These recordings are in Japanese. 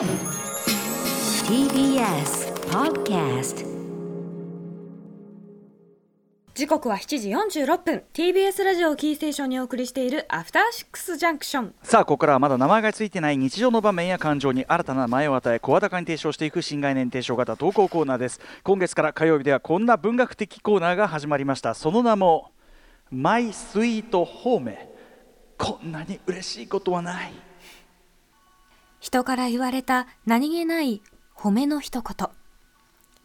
TBS Podcast 時刻は7時46分。TBS ラジオをキーステーションにお送りしているアフターシックスジャンクションさあここからはまだ名前がついてない日常の場面や感情に新たな名前を与え声高に提唱していく新概念提唱型投稿コーナーです。今月から火曜日ではこんな文学的コーナーが始まりました。その名もマイスイートホーメこんなに嬉しいことはない人から言われた何気ない褒めの一言。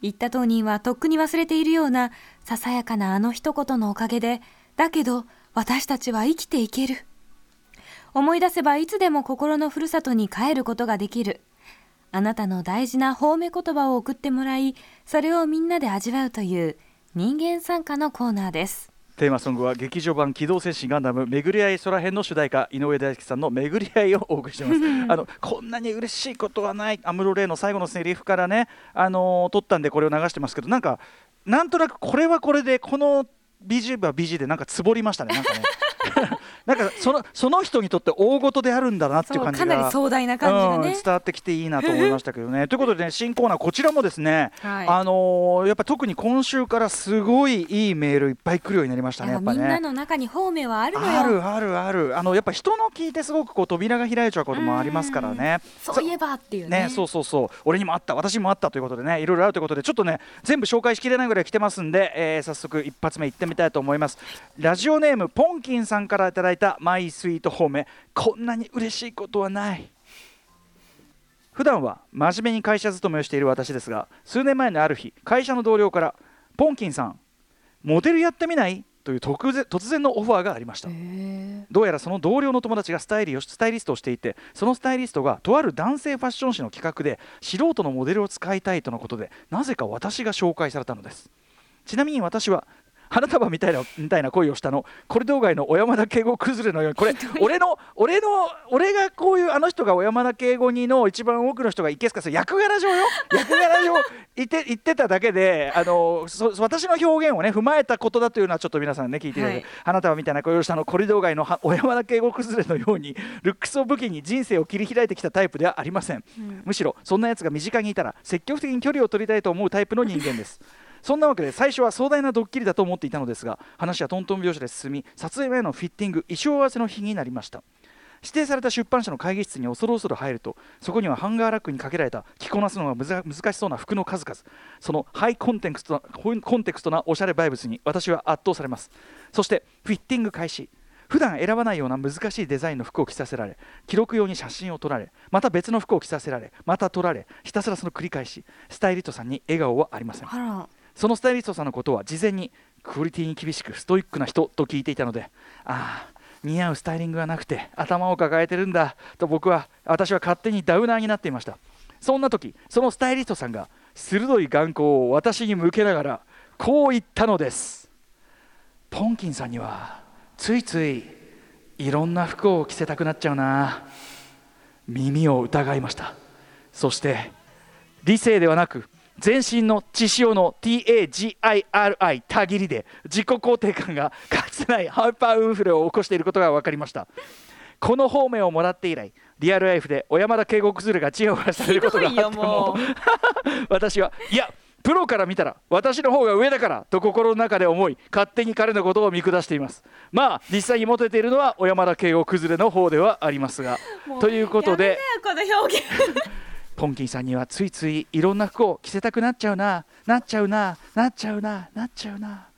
言った当人はとっくに忘れているようなささやかなあの一言のおかげでだけど私たちは生きていける。思い出せばいつでも心のふるさとに帰ることができる。あなたの大事な褒め言葉を送ってもらいそれをみんなで味わうという人間参加のコーナーです。テーマソングは劇場版機動戦士ガンダム巡り合い空編の主題歌井上大輔さんの巡り合いをお送りしています。あのこんなに嬉しいことはない。アムロレイの最後のセリフからねあのー撮ったんでこれを流してますけどなんかなんとなくこれはこれでこの BG は BG でなんかつぼりましたねなんかね なんかそのその人にとって大事であるんだなっていう感じがかなり壮大な感じがね、うん伝わってきていいなと思いましたけどね。ということで、ね、新コーナーこちらもですね、はいあのーやっぱ特に今週からすごいいいメールいっぱい来るようになりましたね。やっぱね。みんなの中に褒めはあるのよあるあるあるあのやっぱ人の聞いてすごくこう扉が開いちゃうこともありますからね。そういえばっていうねね、そうそうそう俺にもあった私にもあったということでねいろいろあるということでちょっとね全部紹介しきれないぐらい来てますんで、えー早速一発目いってみたいと思いますラジオネームポンキンさんからいただいたマイスイート褒めこんなに嬉しいことはない。普段は真面目に会社勤めをしている私ですが数年前のある日会社の同僚からポンキンさんモデルやってみない？という突然突然のオファーがありました。どうやらその同僚の友達がスタイリをスタイリストをしていてそのスタイリストがとある男性ファッション誌の企画で素人のモデルを使いたいとのことでなぜか私が紹介されたのです。ちなみに私は花束みたいなみたいな恋をしたの。コリドー街の小山田圭吾崩れのように。これ俺の俺の俺がこういうあの人が小山田圭吾にの一番多くの人がいけすかす役柄上よ。役柄上言って言ってただけであのそ私の表現をね踏まえたことだというのはちょっと皆さんね聞いていただいて、はい。花束みたいな恋をしたのコリドー街のは小山田圭吾崩れのようにルックスを武器に人生を切り開いてきたタイプではありません、むしろそんなやつが身近にいたら積極的に距離を取りたいと思うタイプの人間ですそんなわけで最初は壮大なドッキリだと思っていたのですが話はトントン拍子で進み撮影前のフィッティング衣装合わせの日になりました。指定された出版社の会議室に恐る恐る入るとそこにはハンガーラックにかけられた着こなすのが難しそうな服の数々。そのハイコンテクストなコンテクストなおしゃれバイブスに私は圧倒されます。そしてフィッティング開始。普段選ばないような難しいデザインの服を着させられ記録用に写真を撮られまた別の服を着させられまた撮られひたすらその繰り返し。スタイリストさんに笑顔はありません。そのスタイリストさんのことは事前にクオリティに厳しくストイックな人と聞いていたのでああ似合うスタイリングがなくて頭を抱えてるんだと僕は私は勝手にダウナーになっていました。そんな時そのスタイリストさんが鋭い眼光を私に向けながらこう言ったのです。ポンキンさんにはついついいろんな服を着せたくなっちゃうな。耳を疑いました。そして理性ではなく全身の血潮の TAGIRI たぎりで自己肯定感がかつてないハイパーインフレを起こしていることが分かりました。この方面をもらって以来リアルライフで小山田圭吾崩れがちやほやされることがあってもも私はいやプロから見たら私の方が上だからと心の中で思い勝手に彼のことを見下しています。まあ実際にモテているのは小山田圭吾崩れの方ではありますが。ということでこの表現ポンキンさんにはついついいろんな服を着せたくなっちゃうな。なっちゃうな。なっちゃうな。なっちゃうな。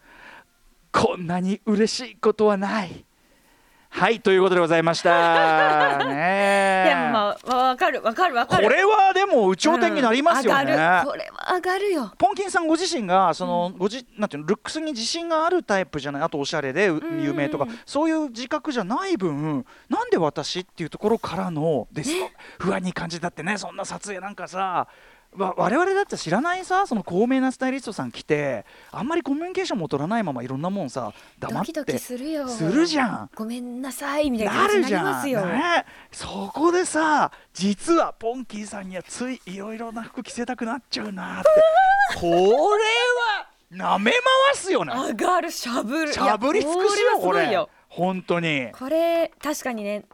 こんなに嬉しいことはない。はいということでございました。ねいやまあわかるわかるわかる。これはでも有頂天になりますよね、うんこれは上がるよ。ポンキンさんご自身がその、ごじなんていうのルックスに自信があるタイプじゃないあとおしゃれでう有名とか、そういう自覚じゃない分なんで私っていうところからのですか、不安に感じたってねそんな撮影なんかさ。わ我々だって知らないさその高名なスタイリストさん来てあんまりコミュニケーションも取らないままいろんなもんさ黙ってするよ。するじゃん。ごめんなさいみたいなな感じになりるじゃん、ますよ、ね、そこでさ実はポンキーさんにはついいろいろな服着せたくなっちゃうなって。これは舐め回すよね。上がるしゃぶる。しゃぶり尽くしよこれ。本当に。これ確かにね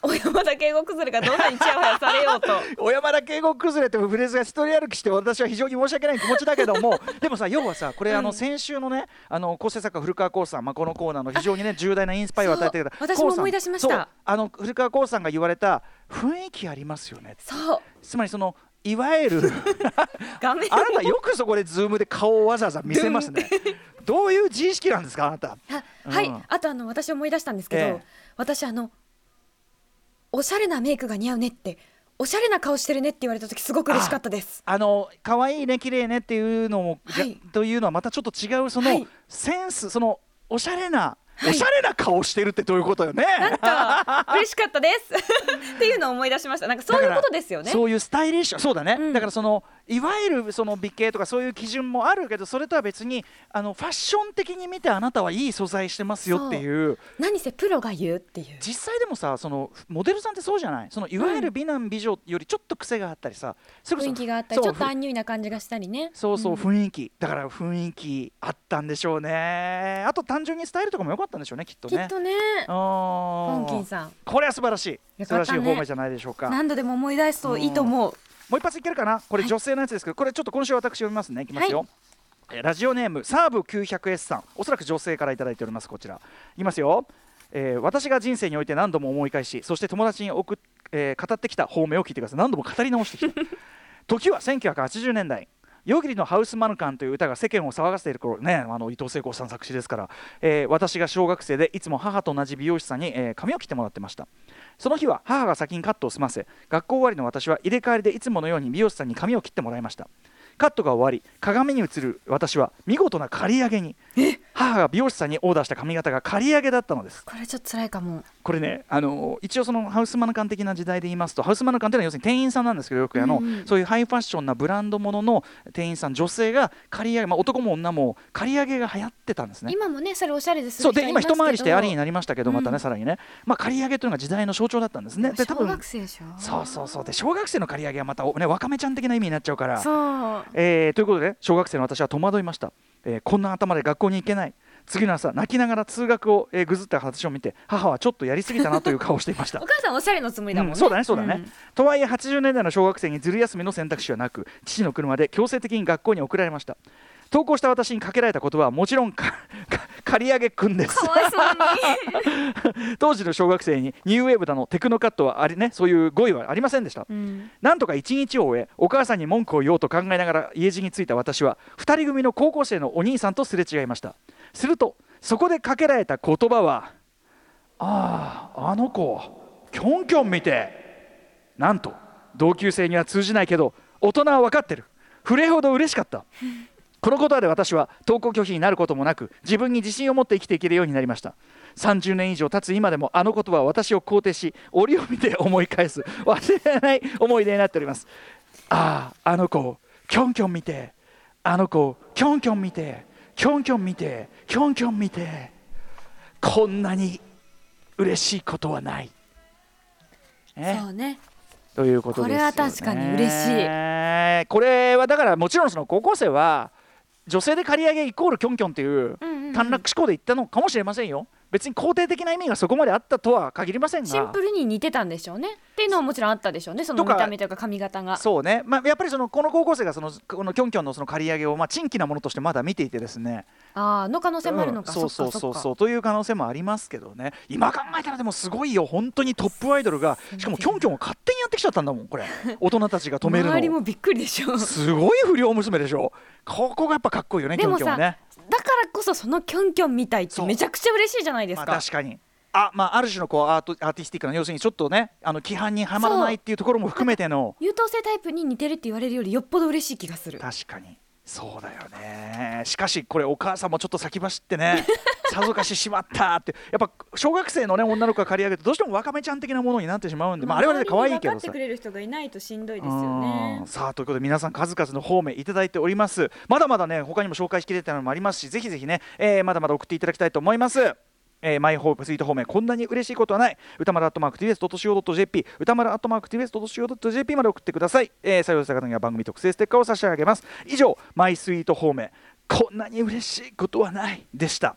小山田圭吾崩れがどんなにちやほやされようと。小山田圭吾崩れってフレーズが一人歩きして私は非常に申し訳ない気持ちだけども でもさ要はさこれ、あの先週のねあの構成作家古川光さん、まあ、このコーナーの非常にね重大なインスパイアを与えてくれた私も思い出しました。あの古川光さんが言われた雰囲気ありますよね。そう。つまりそのいわゆる 画面あなたよくそこでズームで顔をわざわざ見せますね。どういう自意識なんですかあなた。あはい、うん。あとあの私思い出したんですけど、ええ。私あのおしゃれなメイクが似合うねっておしゃれな顔してるねって言われた時すごく嬉しかったです。あの可愛いね綺麗ねっていうのも、はい。というのはまたちょっと違うその、はい。センスそのおしゃれな、はい。おしゃれな顔してるってどういうことよね。なんか嬉しかったです。っていうのを思い出しました。なんかそういうことですよね。そういうスタイリッシュそうだね、うん。だからそのいわゆるその美形とかそういう基準もあるけどそれとは別にあのファッション的に見てあなたはいい素材してますよっていう。何せプロが言うっていう。実際でもさそのモデルさんってそうじゃない？そのいわゆる美男美女よりちょっと癖があったりさ、それこそ雰囲気があったりちょっとアンニュイな感じがしたりね。そうそう、ん。雰囲気だから雰囲気あったんでしょうね。あと単純にスタイルとかも良かったんでしょうねきっとね。きっとね。ポポンキンさん。これは素晴らしい。素晴らしい方面じゃないでしょうか。何度でも思い出すといいと思うもう一発いけるかな？これはい。女性のやつですけど、これちょっと今週私読みますね。い。きますよ、えーラジオネームサーブ 900S さん。おそらく女性からいただいておりますこちら。いきますよ、えー私が人生において何度も思い返しそして友達に送っ、えー語ってきた方面を聞いてください。何度も語り直してきた。時は1980年代夜霧のハウスマヌカンという歌が世間を騒がせている頃ねあの伊藤聖子さん作詞ですから、えー私が小学生でいつも母と同じ美容師さんに、えー髪を切ってもらってました。その日は母が先にカットを済ませ学校終わりの私は入れ替わりでいつものように美容師さんに髪を切ってもらいました。カットが終わり鏡に映る私は見事な刈り上げに。え？母が美容師さんにオーダーした髪型が刈り上げだったのです。これちょっと辛いかも。これねあの一応そのハウスマヌカン的な時代で言いますとハウスマヌカンっていうのは要するに店員さんなんですけどよくあの、うんうん。そういうハイファッションなブランドものの店員さん女性が刈り上げ、まあ、男も女も刈り上げが流行ってたんですね。今もねそれおしゃれですそうで今一回りしてありにななりましたけどまたね、うんさらにね、まあ、刈り上げというのが時代の象徴だったんですね。で多小分学生でしょ。そうそうそう。で小学生の刈り上げはまた、ね、わかめちゃん的な意味になっちゃうから。そう。えーということで小学生の私は戸惑いました、えーこんな頭で学校に行けない。次の朝泣きながら通学を、えーぐずった私を見て母はちょっとやりすぎたなという顔をしていました。お母さんおしゃれのつもりだもんね、うんそうだねそうだね、ん。とはいえ80年代の小学生にずる休みの選択肢はなく父の車で強制的に学校に送られました登校した私にかけられた言葉はもちろん刈 り上げくんです。当時の小学生にニューウェーブだのテクノカットはありねそういう語彙はありませんでした。うん。なんとか一日を終えお母さんに文句を言おうと考えながら家路に着いた私は2人組の高校生のお兄さんとすれ違いました。するとそこでかけられた言葉は「あああの子キョンキョン見て」なんと同級生には通じないけど大人は分かってる。触れほど嬉しかったこのことで私は登校拒否になることもなく自分に自信を持って生きていけるようになりました。30年以上経つ今でもあの言葉は私を肯定し折を見て思い返す。忘れられない思い出になっております。あああの子キョンキョン見てあの子キョンキョン見てキョンキョン見てキョンキョン見てこんなに嬉しいことはない、ね。そうね。ということですよね。これは確かに嬉しい。これはだからもちろんその高校生は女性で刈り上げイコールキョンキョンっていう短絡思考で言ったのかもしれませんよ別に肯定的な意味がそこまであったとは限りませんが。シンプルに似てたんでしょうね。っていうのはもちろんあったでしょうね。その見た目というか髪型が。そうね、まあ、やっぱりそのこの高校生がそのこのキョンキョンのその刈り上げをまあ珍奇なものとしてまだ見ていてですね。ああの可能性もあるのか、うん。そうそうそう。そうという可能性もありますけどね。今考えたらでもすごいよ。本当にトップアイドルがしかもキョンキョンを勝手にやってきちゃったんだもんこれ。大人たちが止めるの周りもびっくりでしょすごい不良娘でしょここがやっぱかっこいいよねキョンキョンねだからこそそのキョンキョンみたいってめちゃくちゃ嬉しいじゃないですまか、あ確かに。あまあある種のこうアートアーティスティックな要するにちょっとねあの規範にはまらないっていうところも含めての。優等生タイプに似てるって言われるよりよっぽど嬉しい気がする。確かに。そうだよね。しかしこれお母さんもちょっと先走ってねさぞかししまったって。やっぱ小学生のね女の子が借り上げてどうしてもわかめちゃん的なものになってしまうんで、まあ、あれはね可愛いけどさ。周りに分かってくれる人がいないとしんどいですようねん。さあということで皆さん数々の方面いただいております。まだまだね他にも紹介しきれてないのもありますしぜひぜひね、えーまだまだ送っていただきたいと思います。えーマイホープスイート方面こんなに嬉しいことはない。歌丸アットマーク TBS.CO.JP 歌丸アットマーク TBS.CO.JP まで送ってください、えー採用した方には番組特製ステッカーを差し上げます。以上マイスイート方面こんなに嬉しいことはないでした